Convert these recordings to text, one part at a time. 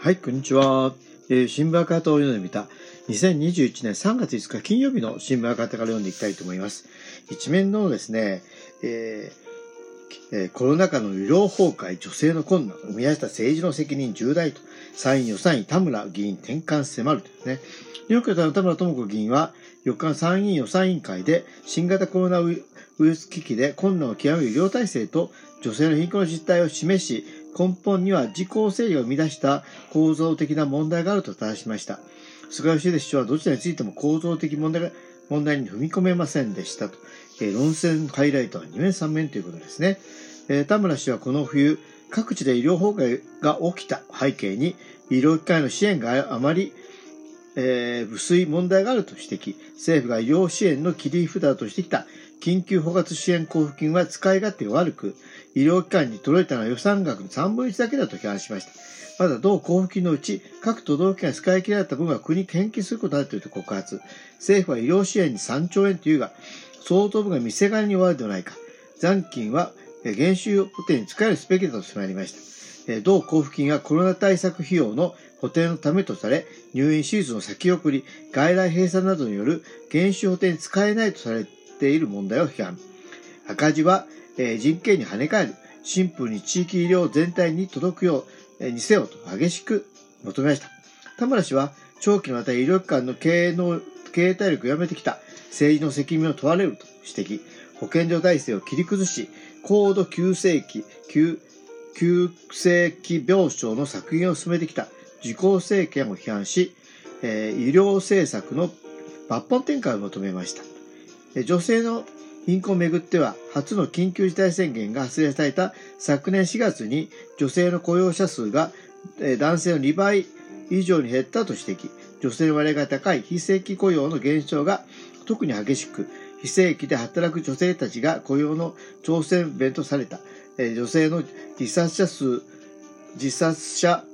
はい、こんにちは。えー、新聞赤旗を読んでみた2021年3月5日金曜日の新聞赤旗から読んでいきたいと思います。一面のですね、えーえー、コロナ禍の医療崩壊、女性の困難、生み出した政治の責任重大と、参院予算委田村議員転換迫るとですね。ニューヨークの田村智子議員は、4日の参院予算委員会で、新型コロナウイウイルス危機で困難を極める医療体制と女性の貧困の実態を示し、根本には自公正義を生み出した構造的な問題があると正しました。菅義偉市長はどちらについても構造的問題問題に踏み込めませんでしたと。えー、論戦ハイライトは2面3面ということですね。えー、田村氏はこの冬、各地で医療崩壊が起きた背景に、医療機関の支援があまり、えー、薄い問題があると指摘。政府が医療支援の切り札としてきた緊急包括支援交付金は使い勝手が悪く、医療機関に届いたのは予算額の3分の1だけだと批判しました。また、同交付金のうち、各都道府県が使い切られた分は国に献金することになっていると告発。政府は医療支援に3兆円というが、相当分が見せ金に終わるではないか。残金は、減収補填に使えるすべきだと迫りました。同交付金はコロナ対策費用の補填のためとされ、入院手術の先送り、外来閉鎖などによる減収補填に使えないとされている問題を批判。赤字は、え、人権に跳ね返る、シンプルに地域医療全体に届くよう、え、にせよと激しく求めました。田村氏は、長期のわたり医療機関の経営の、経営体力をやめてきた政治の責任を問われると指摘。保健所体制を切り崩し、高度急性期、急、急性期病床の削減を進めてきた自公政権を批判し、えー、医療政策の抜本転換を求めました。女性の貧困をめぐっては、初の緊急事態宣言が発令された昨年4月に女性の雇用者数が男性の2倍以上に減ったと指摘。女性の割合が高い非正規雇用の減少が特に激しく、非正規で働く女性たちが雇用の挑戦弁とされた。女性の自殺者数、自殺者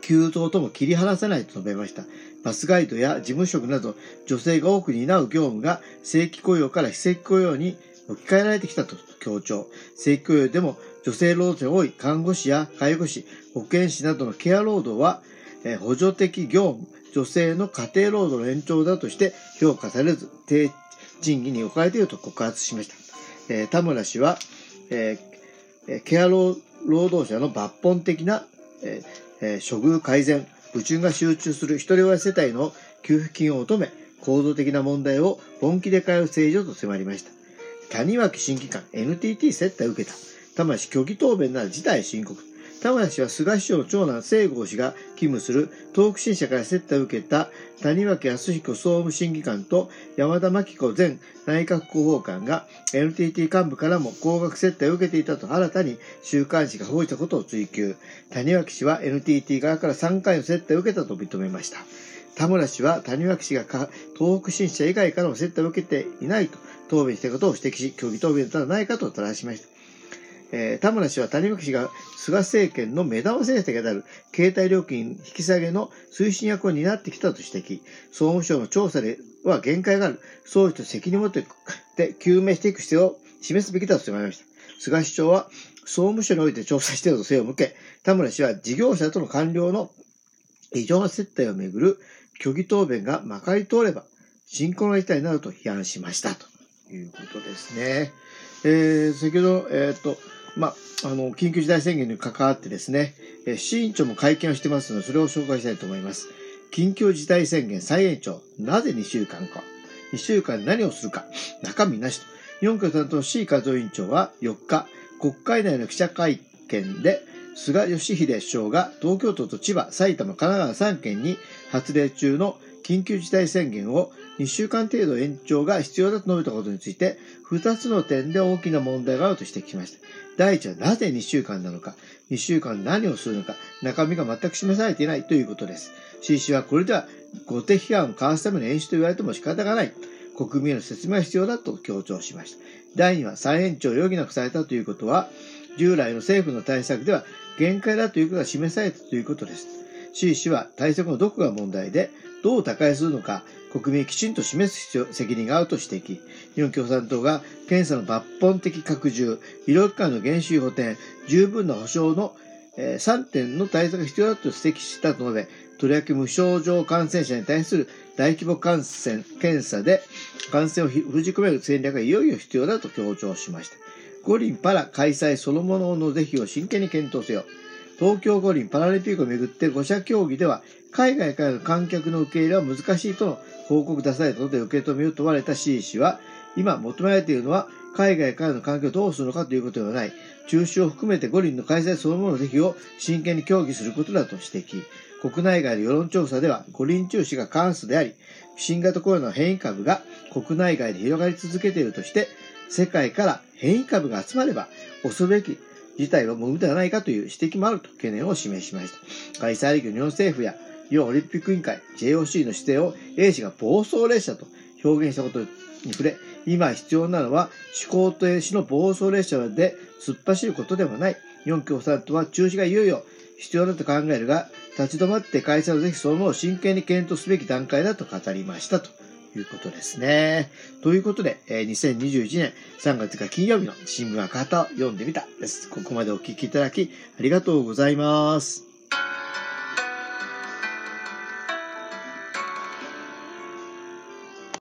急増とも切り離せないと述べました。バスガイドや事務職など女性が多く担う業務が正規雇用から非正規雇用に置き換えられてきたと強調。正規雇用でも女性労働者多い看護師や介護士、保健師などのケア労働は、え補助的業務、女性の家庭労働の延長だとして評価されず、低賃金に置かれていると告発しました。え、田村氏は、え、ケア労働者の抜本的な、え、処遇改善、宇宙が集中する一人親世帯の給付金を求め、構造的な問題を本気で変える政治をと迫りました。谷脇新機関、NTT 接待を受けた。玉市虚偽答弁なら事態深刻。田村氏は菅首相の長男聖郷氏が勤務する東北新社から接待を受けた谷脇康彦総務審議官と山田真紀子前内閣広報官が NTT 幹部からも高額接待を受けていたと新たに週刊誌が報じたことを追及。谷脇氏は NTT 側から3回の接待を受けたと認めました。田村氏は谷脇氏が東北新社以外からも接待を受けていないと答弁したことを指摘し、虚偽答弁ではないかと正しました。えー、田村氏は谷垣氏が菅政権の目玉政策である携帯料金引き下げの推進役を担ってきたと指摘。総務省の調査では限界がある。総理と責任を持って究明していく必要を示すべきだと迫りました。菅市長は総務省において調査していると背を向け、田村氏は事業者との官僚の異常な接待をめぐる虚偽答弁がまかり通れば、深刻な事態になると批判しました。ということですね。えー、先ほど、えっ、と、まあ、あの、緊急事態宣言に関わってですね、えー、市委員長も会見をしてますので、それを紹介したいと思います。緊急事態宣言再延長。なぜ2週間か。2週間何をするか？中身なしと。4区担当の C 和夫委員長は4日、国会内の記者会見で、菅義偉首相が東京都と千葉、埼玉、神奈川3県に発令中の緊急事態宣言を2週間程度延長が必要だと述べたことについて、2つの点で大きな問題があると指摘しました。第一はなぜ2週間なのか、2週間何をするのか、中身が全く示されていないということです。CC はこれでは後手批判をかわすための演習と言われても仕方がない。国民への説明が必要だと強調しました。第2は再延長を余儀なくされたということは、従来の政府の対策では限界だということが示されたということです。C 氏は対策のどこが問題で、どう打開するのか、国民にきちんと示す必要責任があると指摘。日本共産党が検査の抜本的拡充、医療機関の減収補填、十分な保障の、3点の対策が必要だと指摘したと述べ、とりわけ無症状感染者に対する大規模感染検査で感染を封じ込める戦略がいよいよ必要だと強調しました。五輪パラ開催そのものの是非を真剣に検討せよ。東京五輪パラリンピックをめぐって5者協議では海外からの観客の受け入れは難しいとの報告出されたので受け止めを問われた C 氏は今求められているのは海外からの環境をどうするのかということではない。中止を含めて五輪の開催そのものの是非を真剣に協議することだと指摘。国内外の世論調査では五輪中止が過半数であり、新型コロナの変異株が国内外で広がり続けているとして、世界から変異株が集まれば恐るべき事態はもうではないかという指摘もあると懸念を示しました。開催歴日本政府や日本オリンピック委員会 JOC の指定を A 氏が暴走列車と表現したことに触れ、今必要なのは思考停止の暴走列車で突っ走ることではない。日本共産党は中止がいよいよ必要だと考えるが、立ち止まって開催をぜひそのを真剣に検討すべき段階だと語りましたということですね。ということで、えー、2021年3月が金曜日の新聞赤旗を読んでみたです。ここまでお聞きいただきありがとうございます。